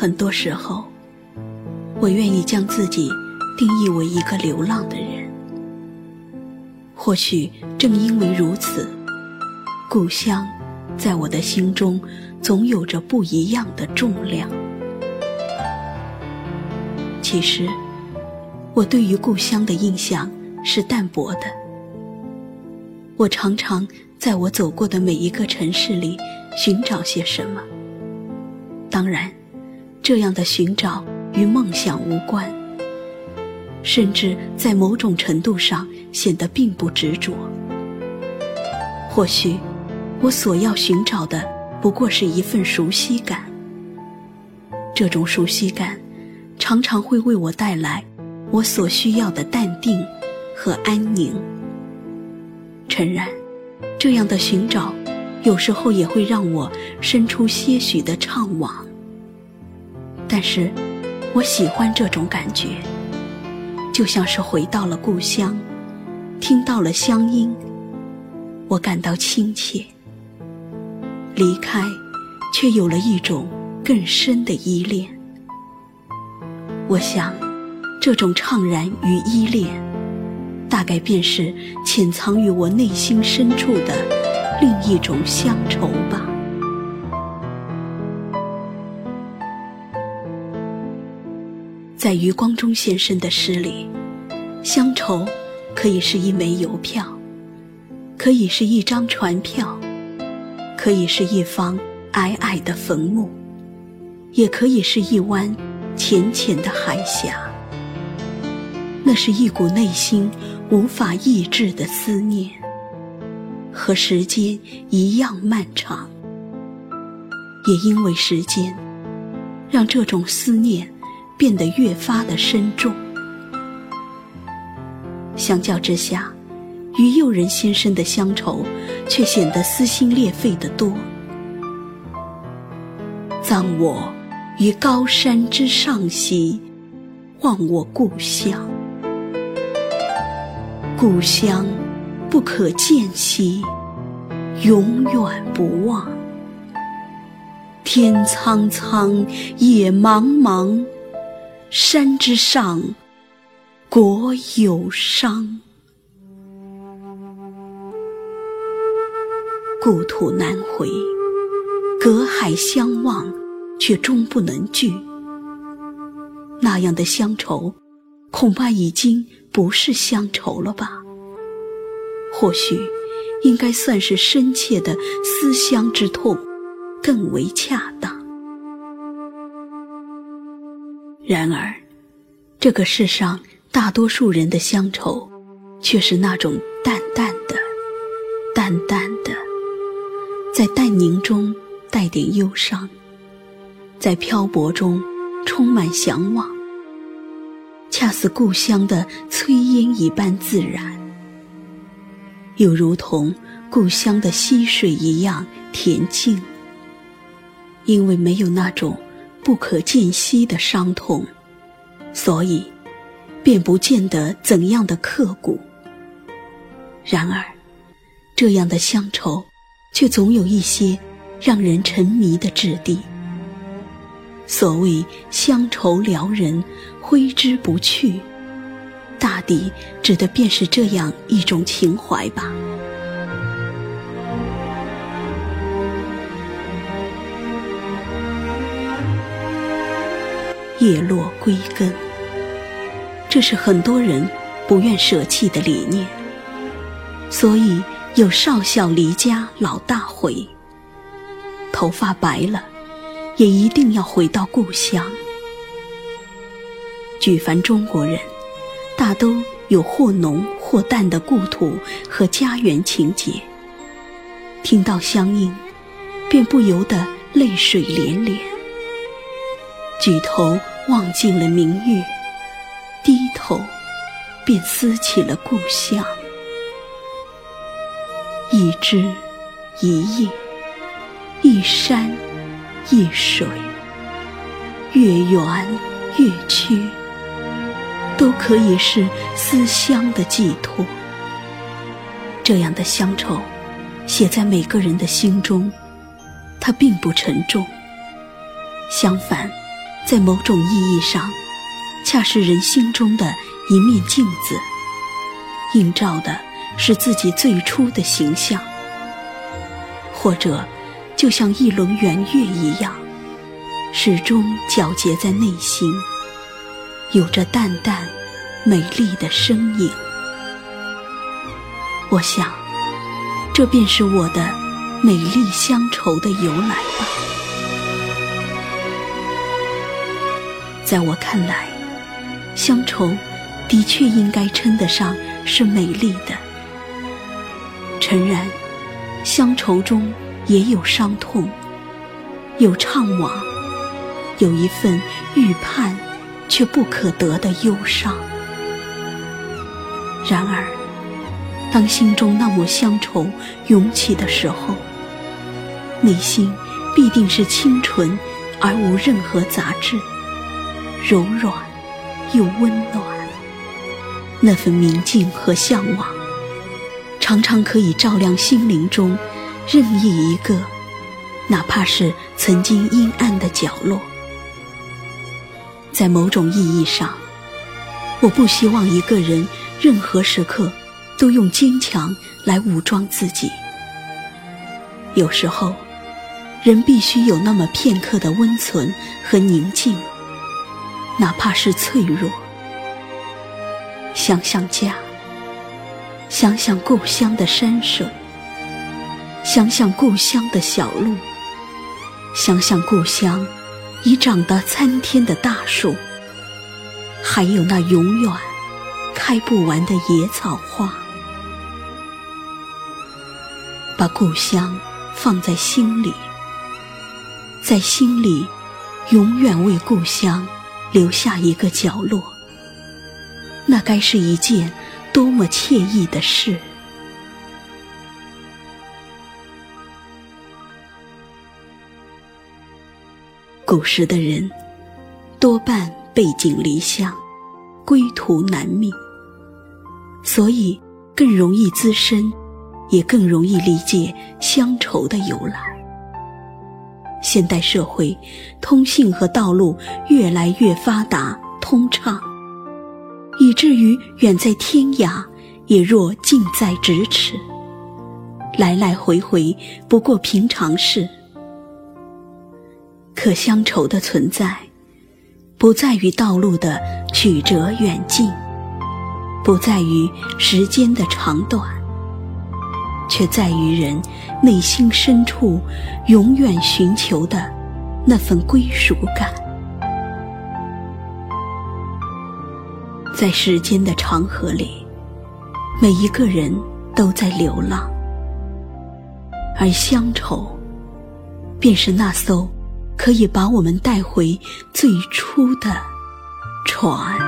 很多时候，我愿意将自己定义为一个流浪的人。或许正因为如此，故乡在我的心中总有着不一样的重量。其实，我对于故乡的印象是淡薄的。我常常在我走过的每一个城市里寻找些什么。当然，这样的寻找与梦想无关，甚至在某种程度上显得并不执着。或许，我所要寻找的不过是一份熟悉感。这种熟悉感，常常会为我带来我所需要的淡定和安宁。诚然，这样的寻找，有时候也会让我生出些许的怅惘。但是，我喜欢这种感觉，就像是回到了故乡，听到了乡音，我感到亲切。离开，却有了一种更深的依恋。我想，这种怅然与依恋。大概便是潜藏于我内心深处的另一种乡愁吧。在余光中先生的诗里，乡愁可以是一枚邮票，可以是一张船票，可以是一方矮矮的坟墓，也可以是一湾浅浅的海峡。那是一股内心。无法抑制的思念，和时间一样漫长。也因为时间，让这种思念变得越发的深重。相较之下，于右人先生的乡愁却显得撕心裂肺的多。葬我于高山之上兮，望我故乡。故乡不可见兮，永远不忘。天苍苍，野茫茫，山之上，国有伤。故土难回，隔海相望，却终不能聚。那样的乡愁。恐怕已经不是乡愁了吧？或许应该算是深切的思乡之痛，更为恰当。然而，这个世上大多数人的乡愁，却是那种淡淡的、淡淡的，在淡宁中带点忧伤，在漂泊中充满向往。恰似故乡的炊烟一般自然，又如同故乡的溪水一样恬静。因为没有那种不可见息的伤痛，所以便不见得怎样的刻骨。然而，这样的乡愁，却总有一些让人沉迷的质地。所谓乡愁撩人，挥之不去，大抵指的便是这样一种情怀吧。叶落归根，这是很多人不愿舍弃的理念。所以有少小离家老大回，头发白了。也一定要回到故乡。举凡中国人，大都有或浓或淡的故土和家园情结。听到乡音，便不由得泪水连连。举头望尽了明月，低头便思起了故乡。一枝一叶，一山。一水，月圆月缺，都可以是思乡的寄托。这样的乡愁，写在每个人的心中，它并不沉重，相反，在某种意义上，恰是人心中的一面镜子，映照的是自己最初的形象，或者就像一轮圆月一样，始终皎洁在内心，有着淡淡美丽的身影。我想，这便是我的美丽乡愁的由来吧。在我看来，乡愁的确应该称得上是美丽的。诚然，乡愁中也有伤痛，有怅惘，有一份预盼却不可得的忧伤。然而，当心中那抹乡愁涌起的时候，内心必定是清纯而无任何杂质。柔软又温暖，那份宁静和向往，常常可以照亮心灵中任意一个，哪怕是曾经阴暗的角落。在某种意义上，我不希望一个人任何时刻都用坚强来武装自己。有时候，人必须有那么片刻的温存和宁静。哪怕是脆弱，想想家，想想故乡的山水，想想故乡的小路，想想故乡已长得参天的大树，还有那永远开不完的野草花，把故乡放在心里，在心里永远为故乡。留下一个角落，那该是一件多么惬意的事！古时的人多半背井离乡，归途难觅，所以更容易滋生，也更容易理解乡愁的由来。现代社会，通信和道路越来越发达通畅，以至于远在天涯，也若近在咫尺。来来回回不过平常事。可乡愁的存在，不在于道路的曲折远近，不在于时间的长短。却在于人内心深处永远寻求的那份归属感。在时间的长河里，每一个人都在流浪，而乡愁，便是那艘可以把我们带回最初的船。